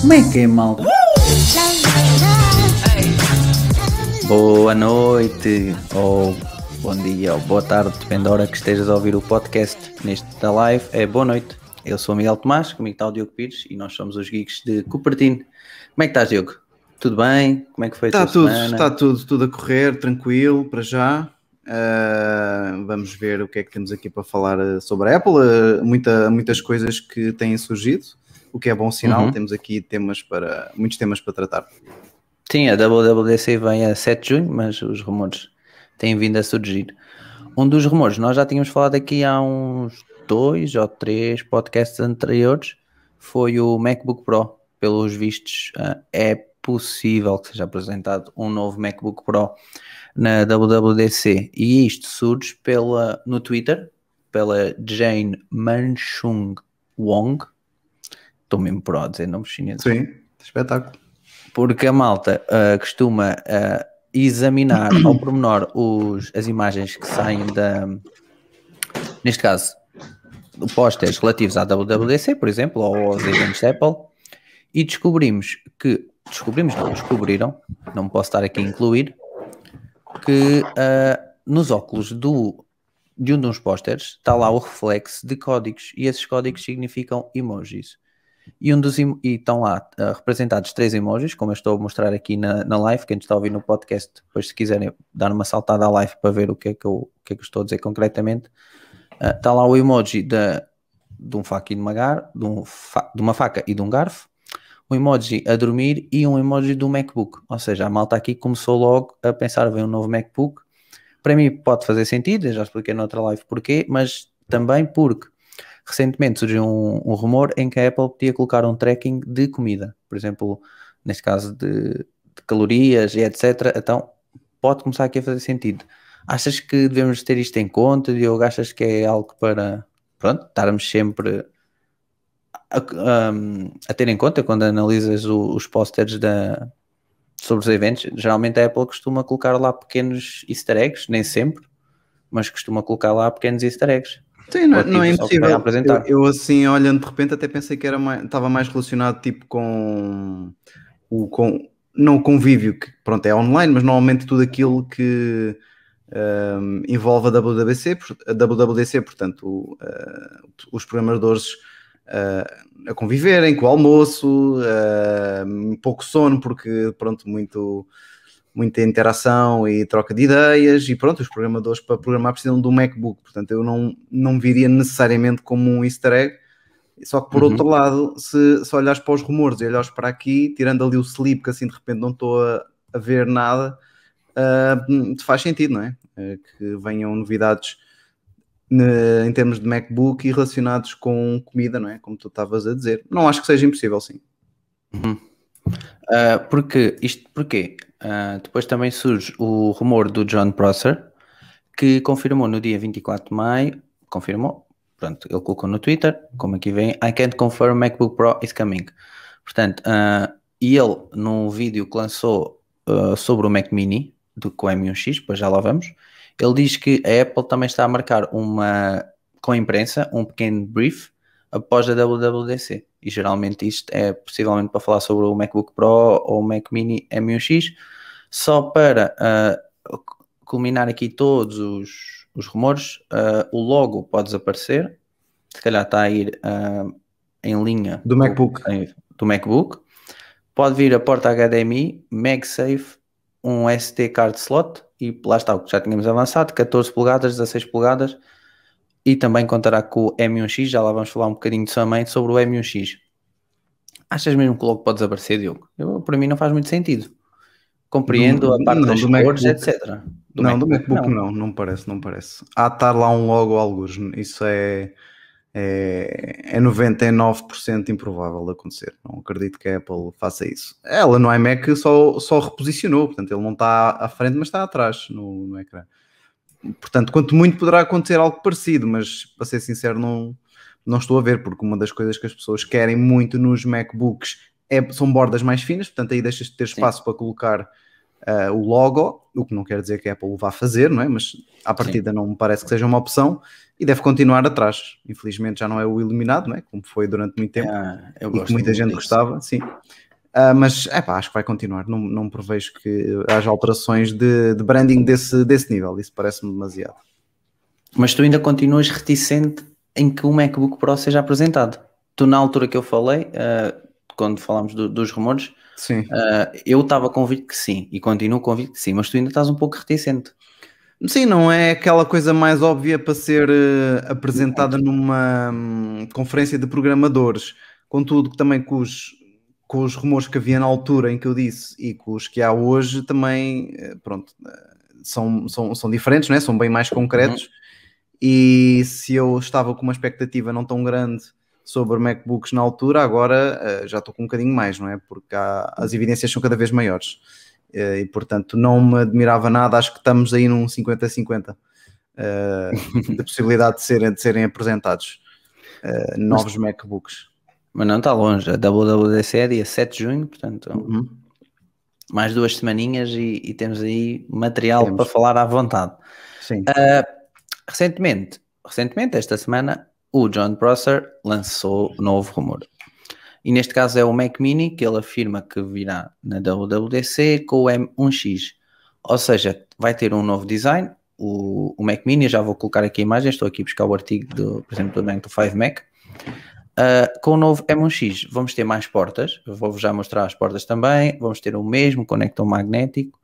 Como é que é, malta? Boa noite, ou bom dia, ou boa tarde, depende da hora que estejas a ouvir o podcast. Neste da live é boa noite. Eu sou o Miguel Tomás, comigo está o Diogo Pires e nós somos os geeks de Cupertino. Como é que estás, Diogo? Tudo bem? Como é que foi a Está tudo, semana? está tudo, tudo a correr, tranquilo, para já. Uh, vamos ver o que é que temos aqui para falar uh, sobre a Apple. Uh, muita, muitas coisas que têm surgido, o que é bom sinal. Uhum. Temos aqui temas para, muitos temas para tratar. Sim, a WWDC vem a 7 de junho, mas os rumores têm vindo a surgir. Um dos rumores, nós já tínhamos falado aqui há uns dois ou três podcasts anteriores, foi o MacBook Pro. Pelos vistos, ah, é possível que seja apresentado um novo MacBook Pro na WWDC. E isto surge pela, no Twitter, pela Jane Manchung Wong. Estou mesmo pro a dizer nomes chineses Sim, espetáculo. porque a malta ah, costuma ah, examinar ao pormenor os, as imagens que saem da, neste caso, pósteres relativos à WWDC, por exemplo, ou aos eventos Apple, e descobrimos que, descobrimos não, descobriram, não posso estar aqui a incluir, que ah, nos óculos do, de um dos pósteres está lá o reflexo de códigos, e esses códigos significam emojis. E, um dos, e estão lá ah, representados três emojis, como eu estou a mostrar aqui na, na live, quem está a ouvir no podcast, depois se quiserem dar uma saltada à live para ver o que é que eu, o que é que estou a dizer concretamente, ah, está lá o emoji da, de um faca e de uma, de, um fa- de uma faca e de um garfo, um emoji a dormir e um emoji do MacBook. Ou seja, a malta aqui começou logo a pensar em um novo MacBook. Para mim pode fazer sentido, já expliquei noutra live porquê, mas também porque recentemente surgiu um, um rumor em que a Apple podia colocar um tracking de comida, por exemplo, neste caso de, de calorias e etc. Então pode começar aqui a fazer sentido. Achas que devemos ter isto em conta, Diogo? Achas que é algo para pronto, estarmos sempre a, um, a ter em conta quando analisas o- os posters da, sobre os eventos? Geralmente a Apple costuma colocar lá pequenos easter eggs, nem sempre, mas costuma colocar lá pequenos easter eggs. Sim, não, não é tipo, que vai impossível. apresentar. Eu, eu, assim, olhando de repente, até pensei que era mais, estava mais relacionado tipo com o com, não o convívio, que pronto, é online, mas normalmente tudo aquilo que um, envolve a WWDC, a WWDC, portanto, o, uh, os programadores uh, a conviverem com o almoço, uh, pouco sono, porque pronto, muito muita interação e troca de ideias e pronto, os programadores para programar precisam de um MacBook, portanto eu não, não viria necessariamente como um easter egg, só que por Uhum. outro lado, se, se olhares para os rumores e olhares para aqui, tirando ali o sleep, que assim de repente não estou a, a ver nada, te faz sentido, não é? Eh, que venham novidades em termos de MacBook e relacionados com comida, não é? Como tu estavas a dizer. Não acho que seja impossível, sim. Uh, porque isto porquê? Uh, depois também surge o rumor do John Prosser que confirmou no dia 24 de maio, confirmou, pronto, ele colocou no Twitter, como aqui vem, I can't confirm MacBook Pro is coming. Portanto, uh, e ele num vídeo que lançou sobre o Mac Mini do com o M1X, depois já lá vamos, ele diz que a Apple também está a marcar uma com a imprensa, um pequeno brief após a WWDC. E geralmente isto é possivelmente para falar sobre o MacBook Pro ou o Mac Mini M1X, só para uh, culminar aqui todos os, os rumores, uh, o logo pode desaparecer, se calhar está a ir uh, em linha Do MacBook. do MacBook. Pode vir a porta HDMI, MagSafe, um SD card slot e lá está o que já tínhamos avançado, 14 polegadas, 16 polegadas e também contará com o M1X, já lá vamos falar um bocadinho também sobre o M1X. Achas mesmo que logo pode desaparecer, Diogo? Eu, para mim não faz muito sentido. Compreendo Do- a parte não, das do cores, MacBook. etc. não, do MacBook não. não, parece, não parece. Há de estar lá um logo alguns, isso é, é, é 99% improvável de acontecer. Não acredito que a Apple faça isso. Ela no iMac só, só reposicionou, portanto ele não está à frente, mas está atrás no, no ecrã. Portanto, quanto muito poderá acontecer algo parecido, mas para ser sincero, não, não estou a ver, porque uma das coisas que as pessoas querem muito nos MacBooks é, são bordas mais finas, portanto aí deixas de ter espaço para colocar uh, o logo, o que não quer dizer que a Apple o vá fazer, não é? Mas à partida não me parece que seja uma opção e deve continuar atrás. Infelizmente já não é o iluminado, não é? Como foi durante muito tempo Ah, e que muita gente disso. gostava, sim. Ah, mas é pá, acho que vai continuar. Não, não prevejo que haja alterações de, de branding desse, desse nível. Isso parece-me demasiado. Mas tu ainda continuas reticente em que o MacBook Pro seja apresentado. Tu, na altura que eu falei, ah, quando falámos do- dos rumores, Sim. ah, eu estava convicto que sim e continuo convicto que sim, mas tu ainda estás um pouco reticente. Sim, não é aquela coisa mais óbvia para ser eh, apresentada numa hum, conferência de programadores. Contudo, que também com os, com os rumores que havia na altura em que eu disse e com os que há hoje também, eh, pronto, eh, são, são, são diferentes, não é? são bem mais concretos. E se eu estava com uma expectativa não tão grande sobre MacBooks na altura, agora eh, já estou com um bocadinho mais, não é? Porque há- as evidências são cada vez maiores. Eh, e portanto não me admirava nada, acho que estamos aí num 50-50 eh, de possibilidade de serem, de serem apresentados eh, novos MacBooks. Mas não está longe. A WWDC é dia 7 de junho, portanto, Uhum. mais duas semaninhas e, e temos aí material Temos. para falar à vontade. Sim. Recentemente, recentemente, esta semana, o John Prosser lançou novo rumor. E neste caso é o Mac Mini, que ele afirma que virá na WWDC com o M1X. Ou seja, vai ter um novo design. O, o Mac Mini, já vou colocar aqui a imagem, estou aqui a buscar o artigo, do, por exemplo, do do 5 Mac. Uh, com o novo M1X vamos ter mais portas, vou-vos já mostrar as portas também, vamos ter o mesmo conector magnético,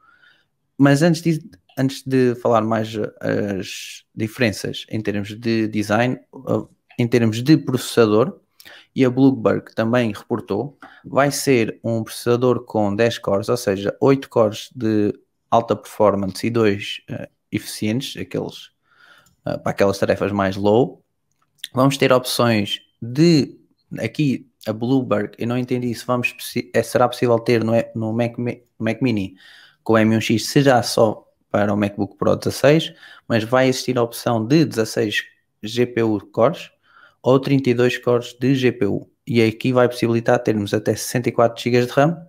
mas antes de, antes de falar mais as diferenças em termos de design, uh, em termos de processador, e a Bloomberg também reportou, vai ser um processador com 10 cores, ou seja, 8 cores de alta performance e 2 eficientes, aqueles, uh, para aquelas tarefas mais low. Vamos ter opções de aqui a Bloomberg, eu não entendi se vamos é, será possível ter no, no Mac, Mac Mini com o M1X, será só para o MacBook Pro 16, mas vai existir a opção de 16 GPU cores ou 32 cores de GPU. E aqui vai possibilitar termos até 64 GB de RAM,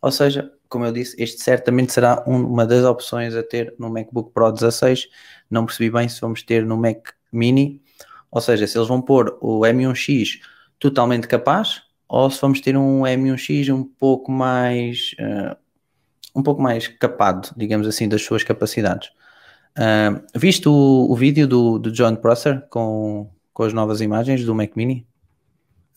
ou seja, como eu disse, este certamente será um, uma das opções a ter no MacBook Pro 16. Não percebi bem se vamos ter no Mac Mini, ou seja, se eles vão pôr o M1X totalmente capaz ou se vamos ter um M1X um pouco mais uh, um pouco mais capado, digamos assim, das suas capacidades. Uh, viste o, o vídeo do, do, John Prosser com, com as novas imagens do Mac Mini?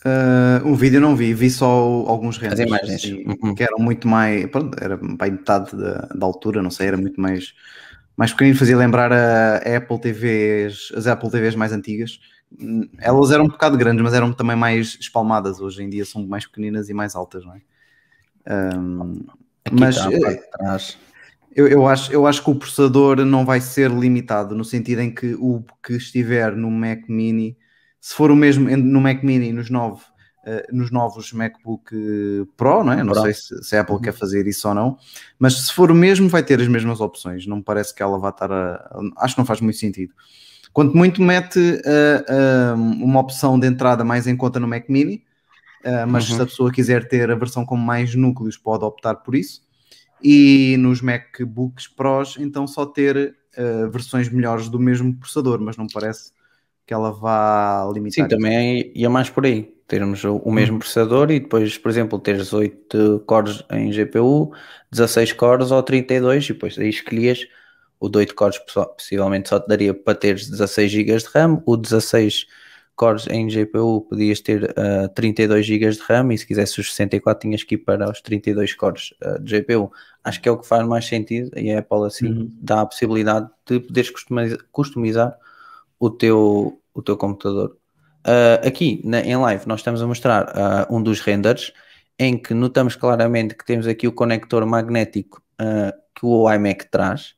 Uh, o vídeo não vi, vi só alguns renders. As imagens. E, uhum. Que eram muito mais. Pronto, era para metade da, da, altura, não sei, era muito mais, mais pequenino. Fazia lembrar a, Apple TVs, as Apple TVs mais antigas. Elas eram um bocado grandes, mas eram também mais espalmadas. Hoje em dia são mais pequeninas e mais altas, não é? Um, mas eu, eu, acho, eu acho que o processador não vai ser limitado, no sentido em que o que estiver no Mac Mini, se for o mesmo no Mac Mini nos, novos uh, nos novos MacBook Pro, não é? Não Pro. sei se, se, a Apple uhum. quer fazer isso ou não, mas se for o mesmo, vai ter as mesmas opções. Não me parece que ela vá estar a. Acho que não faz muito sentido. Quanto muito mete uh, uh, uma opção de entrada mais em conta no Mac Mini, uh, mas uhum. se a pessoa quiser ter a versão com mais núcleos, pode optar por isso. E nos MacBooks Pros, então só ter uh, versões melhores do mesmo processador, mas não parece que ela vá limitar. Sim, também ia mais por aí. Termos o, o mesmo uhum. processador e depois, por exemplo, teres 8 cores em GPU, 16 cores ou 32, e depois aí escolhias o de 8 cores possivelmente só te daria para teres 16 GB de RAM, o 16 cores em GPU podias ter uh, 32 GB de RAM e se quisesse os 64 tinhas que ir para os 32 cores uh, de GPU. Acho que é o que faz mais sentido e a Apple assim uhum. dá a possibilidade de poderes customizar, customizar o, teu, o teu computador. Uh, aqui na, em live nós estamos a mostrar um dos renders em que notamos claramente que temos aqui o conector magnético que o iMac traz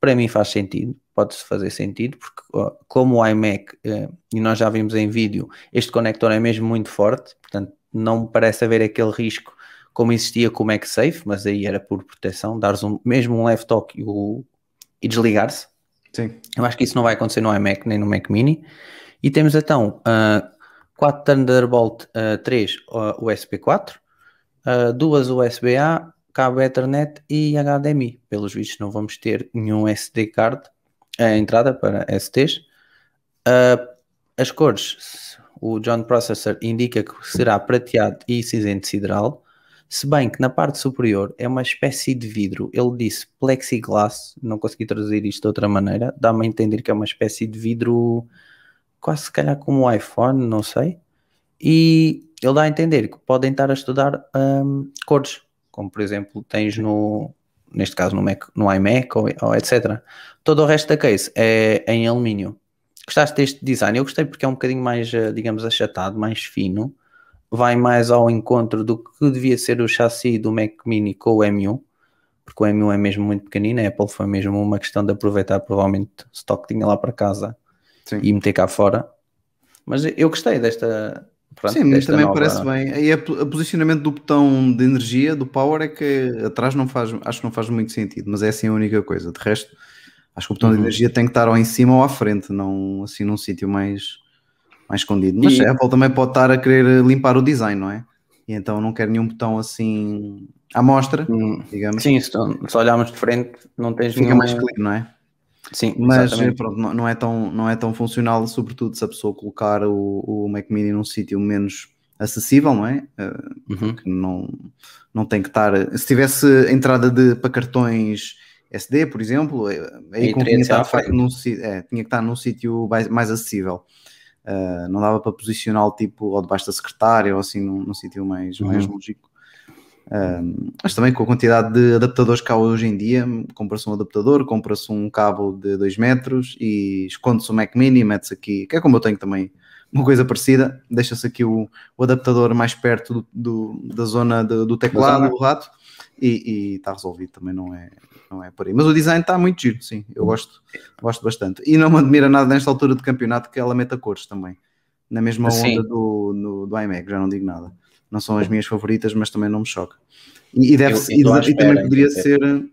para mim faz sentido, pode-se fazer sentido, porque como o iMac, e nós já vimos em vídeo, este conector é mesmo muito forte, portanto não me parece haver aquele risco como existia com o MagSafe, mas aí era por proteção, dares um, mesmo um left talk e, e desligar-se. Sim. Eu acho que isso não vai acontecer no iMac nem no Mac Mini. E temos então uh, 4 Thunderbolt uh, 3 uh, USB 4, duas USB-A, cabo Ethernet e HDMI. Pelos vistos não vamos ter nenhum SD card, a entrada para STs. Uh, as cores, o John Processor indica que será prateado e cinzento sideral, se bem que na parte superior é uma espécie de vidro. Ele disse plexiglass, não consegui traduzir isto de outra maneira, dá-me a entender que é uma espécie de vidro quase se calhar como o iPhone, não sei. E ele dá a entender que podem estar a estudar um, cores, como por exemplo tens no, neste caso no, Mac, no iMac ou, ou, etc. Todo o resto da case é em alumínio. Gostaste deste design? Eu gostei porque é um bocadinho mais, eh, digamos, achatado, mais fino, vai mais ao encontro do que devia ser o chassi do Mac Mini com o M1, porque o M1 é mesmo muito pequenino, a Apple foi mesmo uma questão de aproveitar provavelmente o stock que tinha lá para casa Sim. e meter cá fora. Mas eu gostei desta, Pronto, Sim, mas também nova... parece bem. Aí o posicionamento do botão de energia, do power, é que atrás não faz, acho que não faz muito sentido, mas é assim a única coisa. De resto, acho que o botão uhum. de energia tem que estar ou em cima ou à frente, não assim num sítio mais, mais escondido. Mas e... a Apple também pode estar a querer limpar o design, não é? E então não quer nenhum botão assim à mostra, hum. digamos. Sim, se, se olharmos de frente, não tens Fica nenhum... mais clean, não é? Sim, mas pronto, não, é tão, não é tão funcional, sobretudo se a pessoa colocar o, o Mac Mini num sítio menos acessível, não é? Uh, uhum. não, não tem que estar. Se tivesse entrada de, para cartões SD, por exemplo, eh, aí tinha que, estar num, é, tinha que estar num sítio mais, mais acessível. Uh, não dava para posicionar tipo ou debaixo da secretária ou assim num, num sítio mais, uhum. mais lógico. Um, mas também com a quantidade de adaptadores que há hoje em dia, compra-se um adaptador, compra-se um cabo de 2 metros e esconde-se o Mac Mini, mete-se aqui, que é como eu tenho também uma coisa parecida, deixa-se aqui o, o, adaptador mais perto do, do da zona do, do teclado, do rato, e está resolvido, também não é, não é por aí. Mas o design está muito giro, sim, eu gosto, gosto bastante. E não me admira nada nesta altura do campeonato que ela meta cores também, na mesma onda do, do, do iMac, já não digo nada não são as minhas favoritas, mas também não me choca. E, e deve eu, eu e, e, também poderia é. ser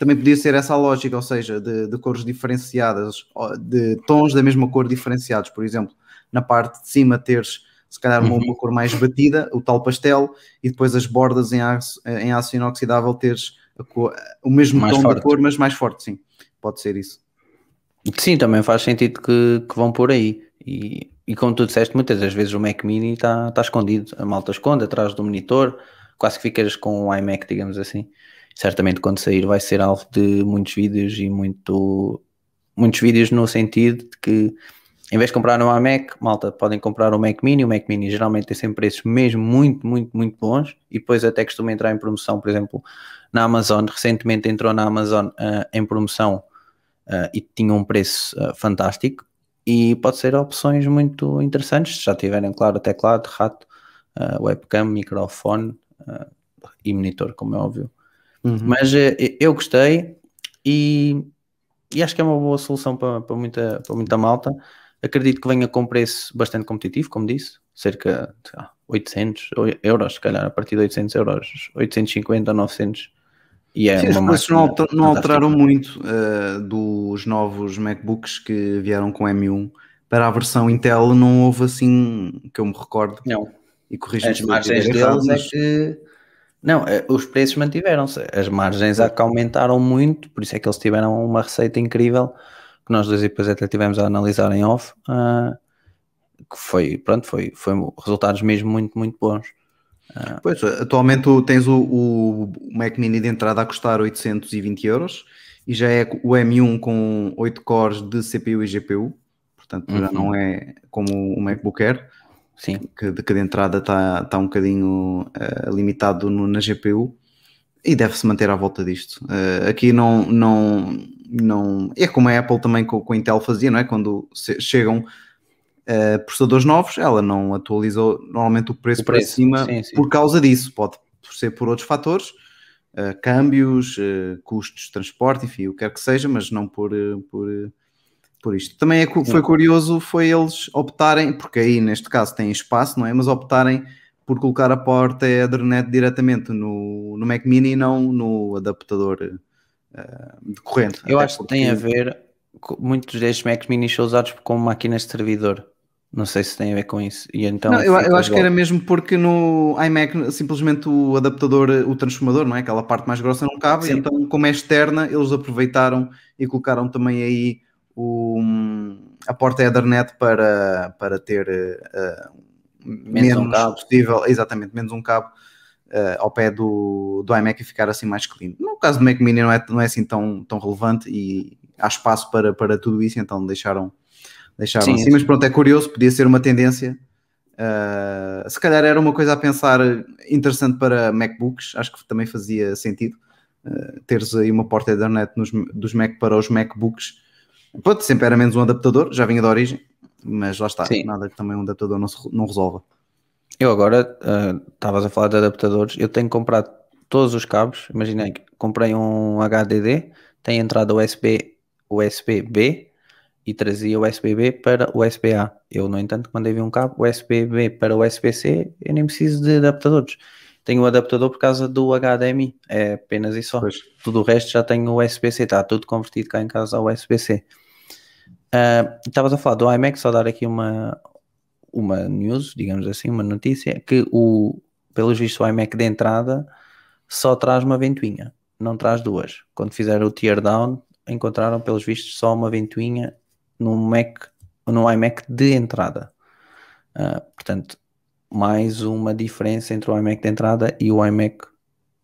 também podia ser essa a lógica, ou seja, de, de, cores diferenciadas, de tons da mesma cor diferenciados, por exemplo, na parte de cima teres se calhar uma, uma cor mais batida, o tal pastel, e depois as bordas em aço, em aço inoxidável teres cor, o mesmo mais tom forte. da cor, mas mais forte, sim, pode ser isso. Sim, também faz sentido que, que vão por aí. E, e como tu disseste, muitas das vezes o Mac Mini está tá escondido, a malta esconde atrás do monitor, quase que ficas com o iMac, digamos assim. Certamente quando sair vai ser alvo de muitos vídeos e muito, muitos vídeos no sentido de que em vez de comprar no iMac, malta, podem comprar o Mac Mini. O Mac Mini geralmente tem sempre preços mesmo muito, muito, muito bons e depois até costuma entrar em promoção, por exemplo, na Amazon. Recentemente entrou na Amazon uh, em promoção uh, e tinha um preço uh, fantástico e pode ser opções muito interessantes, se já tiverem, claro, teclado, rato, webcam, microfone e monitor, como é óbvio. Uhum. Mas eu gostei e, e, acho que é uma boa solução para, para, muita, para muita malta. Acredito que venha com preço bastante competitivo, como disse, cerca de 800 euros, se calhar, a partir de 800 euros, 850 ou 900 e é Sim, os preços não, alter, não alteraram muito uh, dos novos MacBooks que vieram com M1 para a versão Intel não houve assim que eu me recordo. Não. E corrija As margens deles é que não, eh, os preços mantiveram-se, as margens é que aumentaram muito, por isso é que eles tiveram uma receita incrível que nós dois depois até tivemos a analisar em off, uh, que foi, pronto, foi, foi resultados mesmo muito, muito bons. Ah. Pois, atualmente tens o, o, Mac Mini de entrada a custar 820 euros e já é o M1 com 8 cores de CPU e GPU, portanto uhum. já não é como o MacBook Air, Sim. Que, que de entrada está tá um bocadinho uh, limitado no, na GPU e deve-se manter à volta disto. Uh, aqui não, não, não. É como a Apple também com, com a Intel fazia, não é? Quando chegam uh, processadores novos, ela não atualizou normalmente o preço, o preço para cima sim, sim. por causa disso. Pode ser por outros fatores, uh, câmbios, custos de transporte, enfim, o que quer que seja, mas não por, por, por isto. Também é, foi curioso, foi eles optarem, porque aí neste caso tem espaço, não é? Mas optarem por colocar a porta Ethernet diretamente no, no Mac Mini e não no adaptador de corrente. Eu acho que tem a ver, muitos destes Macs Mini são usados como máquinas de servidor Não sei se tem a ver com isso. E então Não, eu, eu acho que era mesmo porque no iMac simplesmente o adaptador, o transformador, não é? Aquela parte mais grossa não cabe, Sim. então como é externa, eles aproveitaram e colocaram também aí o, a porta Ethernet para, para ter eh, menos, um cabo. possível, exatamente, menos um cabo eh, ao pé do, do iMac e ficar assim mais clean. No caso do Mac Mini não é, não é assim tão, tão relevante e há espaço para, para tudo isso, então deixaram, deixaram Sim, assim. Mas pronto, é curioso, podia ser uma tendência. Uh, se calhar era uma coisa a pensar interessante para MacBooks, acho que também fazia sentido uh, teres aí uma porta Ethernet nos, dos Mac para os MacBooks. Pronto, sempre era menos um adaptador, já vinha da origem, mas lá está, Sim. nada que também um adaptador não, se, não resolva. Eu agora, ah, estavas a falar de adaptadores, eu tenho comprado todos os cabos. Imaginei que comprei um HDD, tem entrada USB, USB-B e trazia USB-B para USB-A. Eu, no entanto, mandei vir um cabo USB-B para USB-C, eu nem preciso de adaptadores. Tenho o adaptador por causa do HDMI, é apenas isso. Tudo o resto já tenho o USB-C, está tudo convertido cá em casa ao USB-C. Ah, Estavas a falar do iMac, só dar aqui uma, uma news, digamos assim, uma notícia, que o, pelos vistos o iMac de entrada só traz uma ventoinha, não traz duas. Quando fizeram o tear down, encontraram pelos vistos só uma ventoinha no Mac, no iMac de entrada. Ah, portanto, mais uma diferença entre o iMac de entrada e o iMac,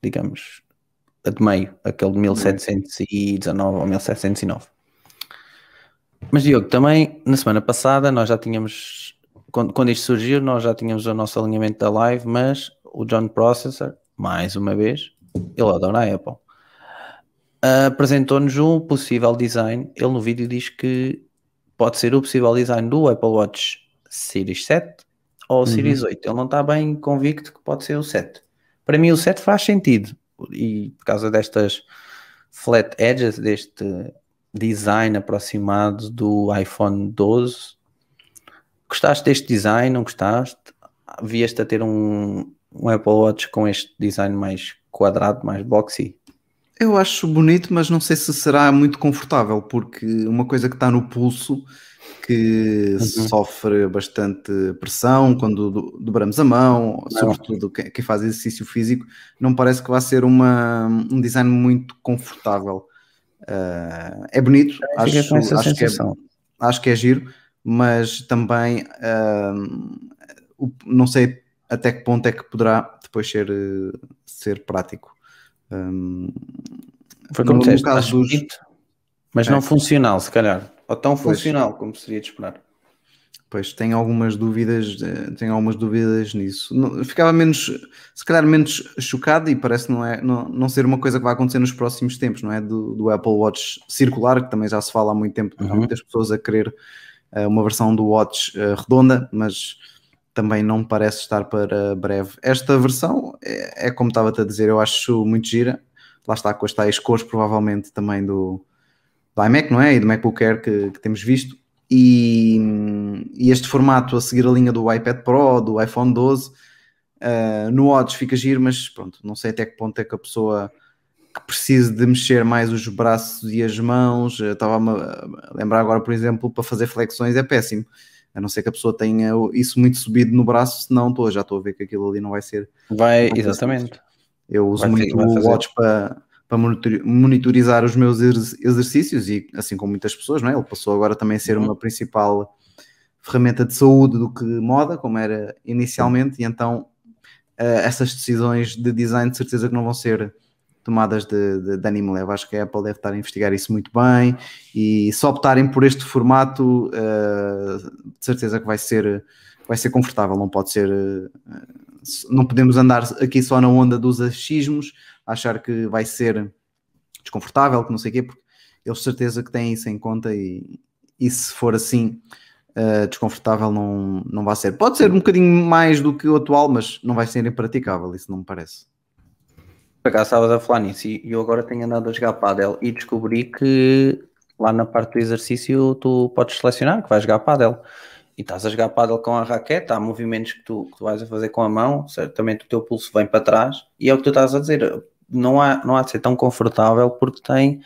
digamos, de meio, aquele de 1719 ou 1709. Mas Diogo, também na semana passada nós já tínhamos, quando, quando isto surgiu, nós já tínhamos o nosso alinhamento da live, mas o John Processor, mais uma vez, ele adora a Apple, apresentou-nos um possível design. Ele no vídeo diz que pode ser o possível design do Apple Watch Series 7 ou o Series 8. Ele não está bem convicto que pode ser o 7. Para mim o 7 faz sentido e por causa destas flat edges, deste design aproximado do iPhone 12. Gostaste deste design? Não gostaste? Vieste a ter um, um Apple Watch com este design mais quadrado, mais boxy? Eu acho bonito, mas não sei se será muito confortável, porque uma coisa que está no pulso, que Uhum. sofre bastante pressão quando do- dobramos a mão, Não. sobretudo que- quem faz exercício físico, não parece que vai ser uma, um design muito confortável. Ah, é bonito, acho, acho, que é, acho que é giro, mas também ah, o- não sei até que ponto é que poderá depois ser, eh, ser prático. Um, Foi No- como no disseste, caso dos- bonito, mas É. não funcional, se calhar. Ou tão Pois. funcional como seria de esperar. Pois tenho algumas dúvidas, eh, tenho algumas dúvidas nisso. Não- ficava menos, se calhar menos chocado e parece não é não, não ser uma coisa que vai acontecer nos próximos tempos, não é? Do, do Apple Watch circular, que também já se fala há muito tempo, há Uhum. muitas pessoas a querer eh, uma versão do Watch eh, redonda, mas também não parece estar para breve. Esta versão é, é como estava-te a dizer, eu acho muito gira. Lá está com as tais cores, provavelmente também do, do iMac, não é? E do MacBook Air que, que temos visto. E, e este formato a seguir a linha do iPad Pro, do iPhone 12, uh, no Watch fica giro, mas pronto, não sei até que ponto é que a pessoa que precise de mexer mais os braços e as mãos, eh, estava a lembrar agora, por exemplo, para fazer flexões é péssimo. A não ser que a pessoa tenha isso muito subido no braço, senão estou, já estou a ver que aquilo ali não vai ser Vai, exatamente. eu uso Vai muito o. Watch para, para monitor- monitorizar os meus exer- exercícios e assim como muitas pessoas, não é? Ele passou agora também a ser Uhum. uma principal ferramenta de saúde do que moda, como era inicialmente, e então eh, essas decisões de design de certeza que não vão ser tomadas de, de, de ânimo leve. Acho que a Apple deve estar a investigar isso muito bem e se optarem por este formato, eh, de certeza que vai ser, vai ser confortável, não pode ser. eh, não podemos andar aqui só na onda dos achismos, achar que vai ser desconfortável, que não sei o quê, porque eles de certeza que têm isso em conta e, e se for assim uh, desconfortável não, não vai ser. Pode ser um bocadinho mais do que o atual, mas não vai ser impraticável, isso não me parece. Por estavas a falar nisso e eu agora tenho andado a jogar Padel e descobri que lá na parte do exercício tu podes selecionar que vais jogar Padel e estás a jogar Padel com a raquete, há movimentos que tu, que tu vais a fazer com a mão, certamente o teu pulso vem para trás e é o que tu estás a dizer, não há, não há de ser tão confortável porque tem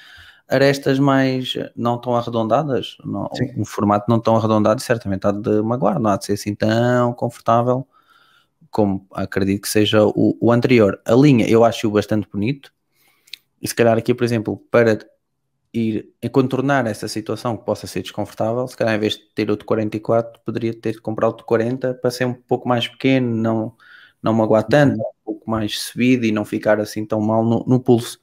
arestas mais não tão arredondadas, não, um formato não tão arredondado, certamente há de magoar, não há de ser assim tão confortável como acredito que seja o, o anterior. A linha eu acho bastante bonito, e se calhar aqui, por exemplo, para ir a contornar essa situação que possa ser desconfortável, se calhar em vez de ter o de 44, poderia ter de comprar o de 40 para ser um pouco mais pequeno, não, não magoar tanto, pouco mais subido e não ficar assim tão mal no, no pulso.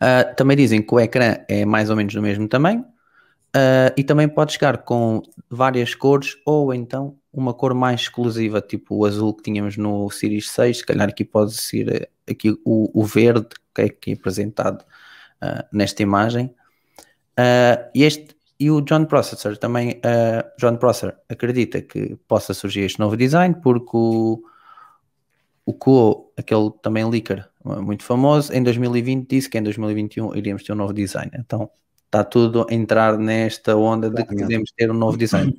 Ah, também dizem que o ecrã é mais ou menos do mesmo tamanho ah, e também pode chegar com várias cores ou então uma cor mais exclusiva, tipo o azul que tínhamos no Series 6, se calhar aqui pode ser eh, aqui o, o verde que é aqui apresentado ah, nesta imagem. Este, e o John Processor também, John Prosser acredita que possa surgir este novo design porque o, o Kuo, aquele também leaker muito famoso, em 2020 disse que em 2021 iríamos ter um novo design. Então está tudo a entrar nesta onda de que queremos ter um novo design.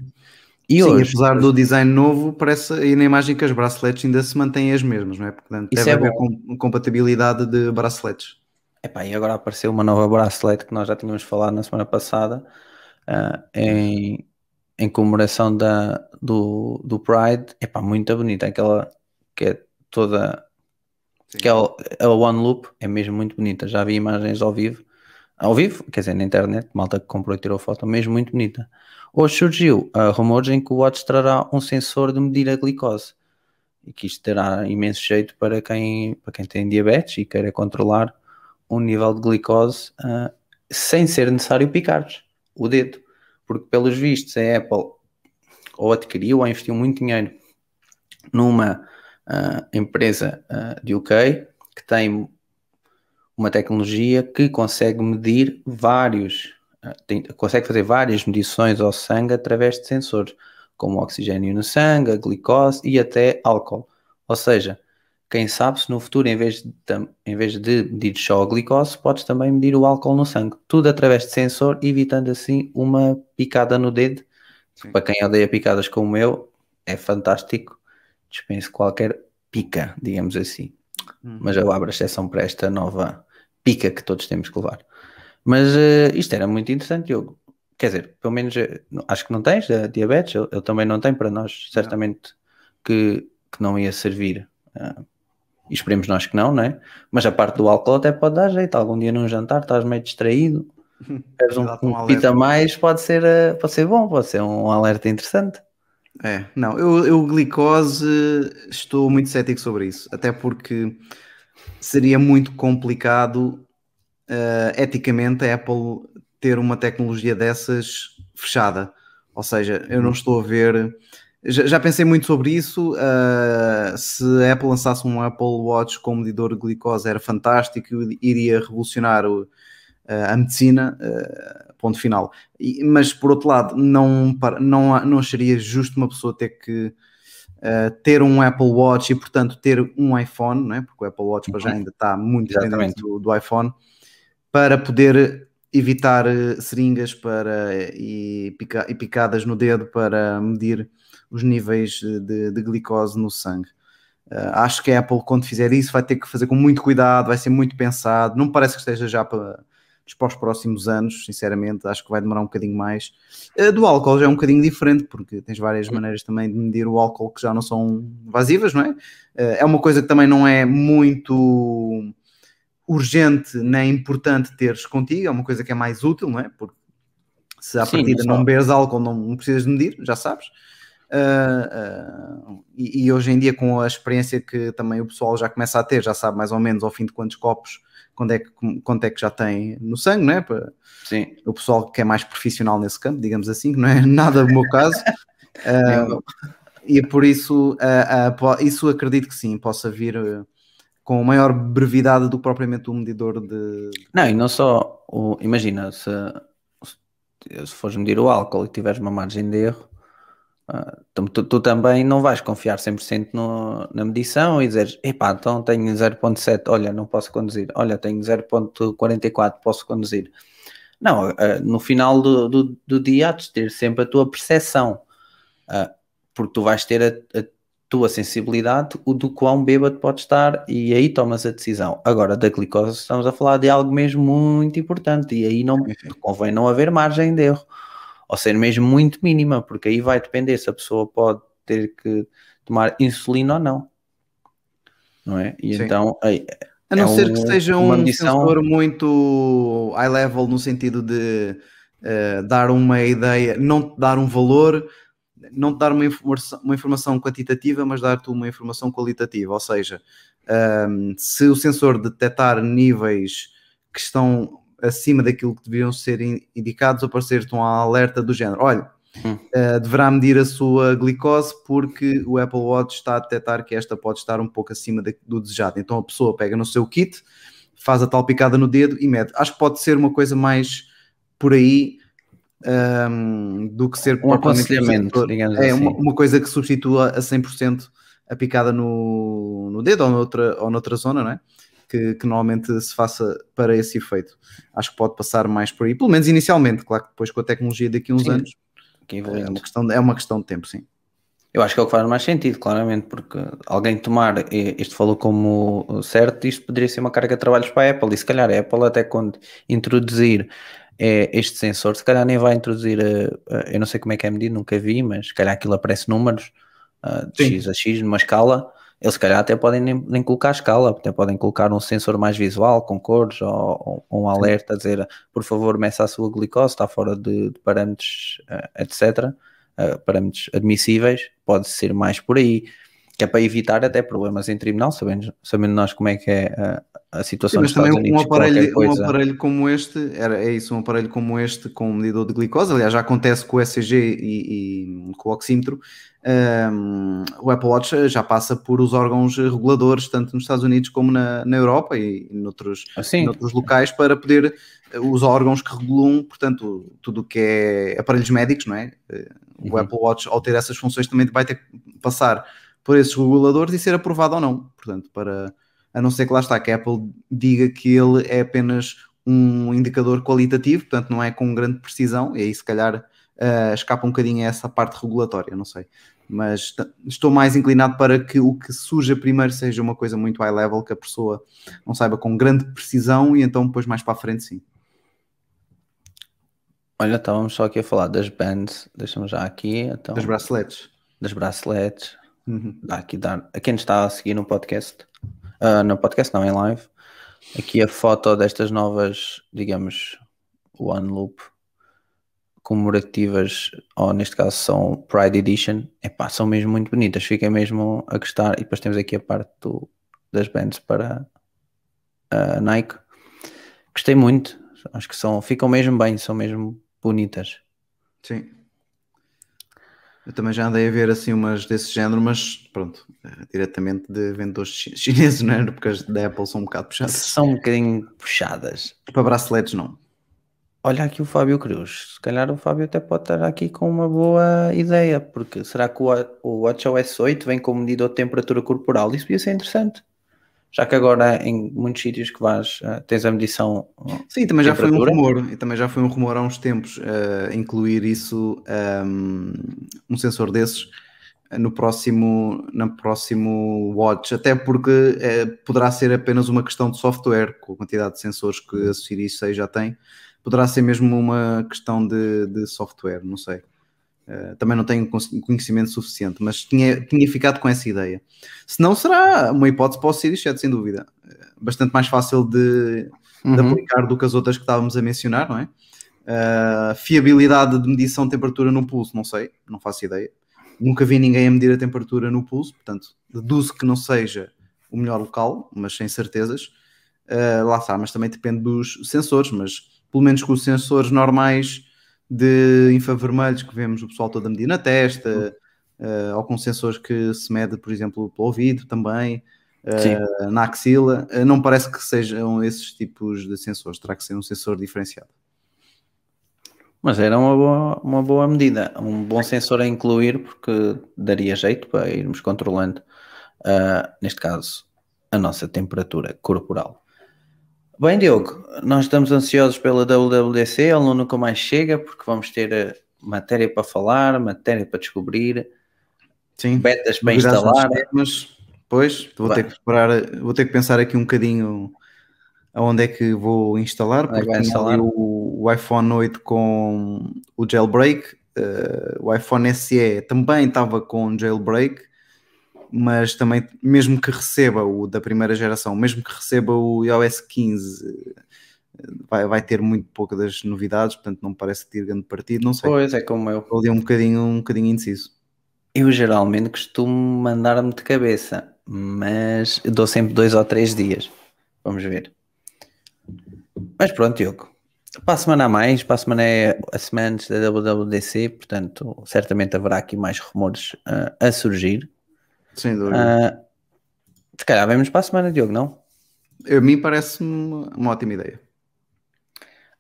E Sim, hoje, apesar do design novo, parece aí na imagem que as braceletes ainda se mantêm as mesmas, não é? Portanto, deve é haver bom. com- compatibilidade de braceletes. Epá, e agora apareceu uma nova bracelet que nós já tínhamos falado na semana passada, ah, em, em comemoração da, do, do Pride. Epá, muito bonita, aquela que é toda. Sim. Que é o, o One Loop, é mesmo muito bonita. Já vi imagens ao vivo, ao vivo, quer dizer, na internet, malta que comprou e tirou foto, mesmo muito bonita. Hoje surgiu ah, rumores em que o Watch trará um sensor de medir a glicose e que isto terá imenso jeito para quem, para quem tem diabetes e queira controlar um nível de glicose ah, sem ser necessário picar o dedo, porque pelos vistos a Apple ou adquiriu ou investiu muito dinheiro numa ah, empresa ah, de UK que tem uma tecnologia que consegue medir vários, tem- consegue fazer várias medições ao sangue através de sensores, como oxigênio no sangue, a glicose e até álcool. Ou seja, quem sabe se no futuro, em vez de, em vez de medir só a glicose, podes também medir o álcool no sangue. Tudo através de sensor, evitando assim uma picada no dedo. Sim. Para quem odeia picadas como eu, é fantástico. Dispense qualquer pica, digamos assim. Hum. Mas eu abro a exceção para esta nova pica que todos temos que levar. Mas eh, isto era muito interessante, Diogo. Quer dizer, pelo menos eh, acho que não tens eh, diabetes, eu, eu também não tenho para nós, certamente que, que não ia servir. ah, e esperemos nós que não, não é? Mas a parte do álcool até pode dar jeito. Algum dia num jantar estás meio distraído, um, um um pita mais, pode ser, pode ser bom, pode ser um alerta interessante. É, não, eu, eu glicose estou muito cético sobre isso, até porque seria muito complicado eh, eticamente a Apple ter uma tecnologia dessas fechada. Ou seja, eu não estou a ver. Já, já pensei muito sobre isso. eh, se a Apple lançasse um Apple Watch com medidor de glicose era fantástico, iria revolucionar o- a medicina. eh, ponto final. E- mas por outro lado, não, não, não acharia justo uma pessoa ter que uh, ter um Apple Watch e, portanto, ter um iPhone, não é? porque o Apple Watch para já ainda está muito dependente do, do iPhone, para poder evitar seringas para, e, pica- e picadas no dedo para medir os níveis de, de glicose no sangue. Uh, acho que a Apple, quando fizer isso, vai ter que fazer com muito cuidado, vai ser muito pensado. Não parece que esteja já para, para os próximos anos, sinceramente. Acho que vai demorar um bocadinho mais. Uh, do álcool já é um bocadinho diferente, porque tens várias maneiras também de medir o álcool que já não são invasivas, não é? Uh, é uma coisa que também não é muito urgente nem importante teres contigo, é uma coisa que é mais útil, não é? Porque se à Sim, partida não bebes álcool, não, não precisas de medir, já sabes. Uh, uh, e, e hoje em dia, com a experiência que também o pessoal já começa a ter, já sabe mais ou menos ao fim de quantos copos, quando é que, quanto é que já tem no sangue, não é? Para, Sim. o pessoal que é mais profissional nesse campo, digamos assim, que não é nada o meu caso. Uh, e por isso, uh, uh, isso acredito que sim, possa vir com maior brevidade do que propriamente o medidor de. Não, e não só, o, imagina, se, se fores medir o álcool e tiveres uma margem de erro, ah, tu, tu- também não vais confiar 100% no, na medição e dizeres, epá, então tenho 0.7, olha, não posso conduzir, olha, tenho 0.44, posso conduzir. Não, ah, no final do, do, do dia há de ter sempre a tua percepção, Ah, porque tu vais ter a, a tua sensibilidade o do quão bêbado pode estar e aí tomas a decisão. Agora, da glicose estamos a falar de algo mesmo muito importante e aí não convém não haver margem de erro ou ser mesmo muito mínima, porque aí vai depender se a pessoa pode ter que tomar insulina ou não. Não é? E Sim. então aí, A não é ser um- que seja um medição- sensor muito high level no sentido de eh, dar uma ideia, não te dar um valor, não te dar uma informação, uma informação quantitativa, mas dar-te uma informação qualitativa. Ou seja, ahm, se o sensor detectar níveis que estão acima daquilo que deveriam ser in- indicados, aparecer-te um alerta do género: olha, Hum. eh, deverá medir a sua glicose porque o Apple Watch está a detectar que esta pode estar um pouco acima da- do desejado. Então a pessoa pega no seu kit, faz a tal picada no dedo e mede. Acho que pode ser uma coisa mais por aí ahm, do que ser um aconselhamento, digamos É assim. uma, uma coisa que substitua a 100% a picada no, no dedo ou noutra, ou noutra zona, não é? Que, que normalmente se faça para esse efeito. Acho que pode passar mais por aí, pelo menos inicialmente. Claro que depois com a tecnologia daqui a uns Sim, anos que é uma, questão, é uma questão de tempo, sim. Eu acho que é o que faz mais sentido, claramente, porque alguém tomar, eh, isto falou como certo, isto poderia ser uma carga de trabalhos para a Apple, e se calhar a Apple até quando introduzir eh, este sensor, se calhar nem vai introduzir, eh, eh, eu não sei como é que é medido, nunca vi, mas se calhar aquilo aparece números de Sim. X a X numa escala, eles se calhar até podem nem, nem colocar a escala, até podem colocar um sensor mais visual, com cores, ou, ou um alerta a dizer, por favor, meça a sua glicose, está fora de, de parâmetros, eh, etc., uh, parâmetros admissíveis, pode ser mais por aí, que é para evitar até problemas em tribunal, sabendo, sabendo nós como é que é uh, a situação Sim, mas também um Unidos, qualquer aparelho, um aparelho como este, era, é isso, um aparelho como este com um medidor de glicose, aliás já acontece com o ECG e, e com o oxímetro, um, o Apple Watch já passa por os órgãos reguladores, tanto nos Estados Unidos como na, na Europa e noutros, Assim, noutros locais, para poder, os órgãos que regulam, portanto, tudo o que é aparelhos médicos, não é? Eh, O Uhum. Apple Watch, ao ter essas funções, também vai ter que passar por esses reguladores e ser aprovado ou não, portanto, para a não ser que lá está, que a Apple diga que ele é apenas um indicador qualitativo, portanto não é com grande precisão, e aí se calhar uh, escapa um bocadinho a essa parte regulatória, não sei. Mas estou mais inclinado para que o que surja primeiro seja uma coisa muito high level, que a pessoa não saiba com grande precisão, e então depois mais para a frente sim. olha, estávamos só aqui a falar das bands, deixa-me já aqui, então, Das braceletes. das braceletes, Uhum. dá aqui dar, a quem está a seguir no podcast, ah, no podcast não, em live, aqui a foto destas novas, digamos, One Loop comemorativas, ou neste caso são Pride Edition, epá, são mesmo muito bonitas, fiquem mesmo a gostar, e depois temos aqui a parte do- das bands para a Nike, gostei muito, acho que são, ficam mesmo bem, são mesmo bonitas. Sim. Eu também já andei a ver assim umas desse género, mas pronto, eh, diretamente de vendedores chi- chineses, não é? Porque as da Apple são um bocado puxadas. São um bocadinho puxadas. Para braceletes, não. Olha aqui o Fábio Cruz. Se calhar o Fábio até pode estar aqui com uma boa ideia, porque será que o WatchOS 8 vem com medidor de temperatura corporal? Isso podia ser interessante. Já que agora em muitos sítios que vais, eh, tens a medição. Sim, também já foi um rumor, e também já foi um rumor há uns tempos eh, incluir isso, um, um sensor desses eh, no próximo, no próximo Watch, até porque eh, poderá ser apenas uma questão de software, com a quantidade de sensores que a Series 6 já tem, poderá ser mesmo uma questão de, de software, não sei. Eh, também não tenho conhecimento suficiente, mas tinha, tinha ficado com essa ideia. Se não, será uma hipótese para o Series 7, sem dúvida. Eh, Bastante mais fácil de, de Uhum. aplicar do que as outras que estávamos a mencionar, não é? Uh, fiabilidade de medição de temperatura no pulso, não sei, não faço ideia. Nunca vi ninguém a medir a temperatura no pulso, portanto, deduzo que não seja o melhor local, mas sem certezas. Uh, lá está, mas também depende dos sensores, mas pelo menos com os sensores normais de infravermelhos que vemos o pessoal todo a medir na testa, uh, ou com sensores que se mede, por exemplo, pelo ouvido também, uh, na axila, uh, não parece que sejam esses tipos de sensores, terá que ser um sensor diferenciado. Mas era uma boa, uma boa medida, um bom sensor a incluir, porque daria jeito para irmos controlando, neste caso, a nossa temperatura corporal. Bem, Diogo, nós estamos ansiosos pela WWDC, ele não nunca mais chega, porque vamos ter eh, matéria para falar, matéria para descobrir. Sim. betas para instalar. sistemas. Pois, vou Vai. ter que esperar, vou ter que pensar aqui um bocadinho aonde é que vou instalar, porque vai instalar? o, o iPhone 8 com o jailbreak, eh, o iPhone SE também estava com jailbreak, mas também, mesmo que receba o da primeira geração, mesmo que receba o iOS 15, eh, vai, vai ter muito pouco das novidades, portanto não parece ter grande partido, não sei. Pois é como eu. Estou ali um bocadinho, um bocadinho indeciso. Eu geralmente costumo mandar-me de cabeça, mas dou sempre dois ou três dias. Vamos ver. Mas pronto, Diogo. Para a semana a mais, para a semana é a semana antes da WWDC, portanto, certamente haverá aqui mais rumores ah, a surgir. Sem dúvida. Ah, se calhar vemos para a semana, Diogo, não? A mim parece-me uma ótima ideia.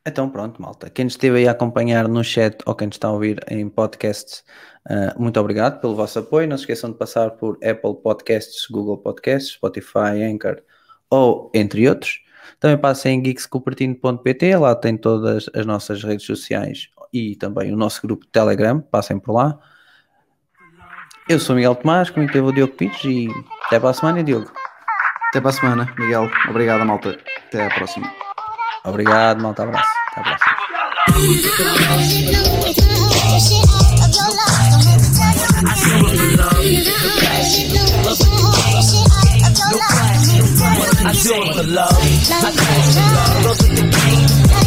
Então pronto, malta. Quem nos esteve aí a acompanhar no chat ou quem nos está a ouvir em podcasts, ah, muito obrigado pelo vosso apoio. Não se esqueçam de passar por Apple Podcasts, Google Podcasts, Spotify, Anchor ou entre outros. Também passem em geekscupertino.pt, lá tem todas as nossas redes sociais e também o nosso grupo de Telegram, passem por lá. Eu sou o Miguel Tomás, comigo teve o Diogo Pires e até para a semana, Diogo. Até para a semana, Miguel. Obrigado, malta. Até à próxima. Obrigado, malta, abraço. Até à próxima. I do it for love.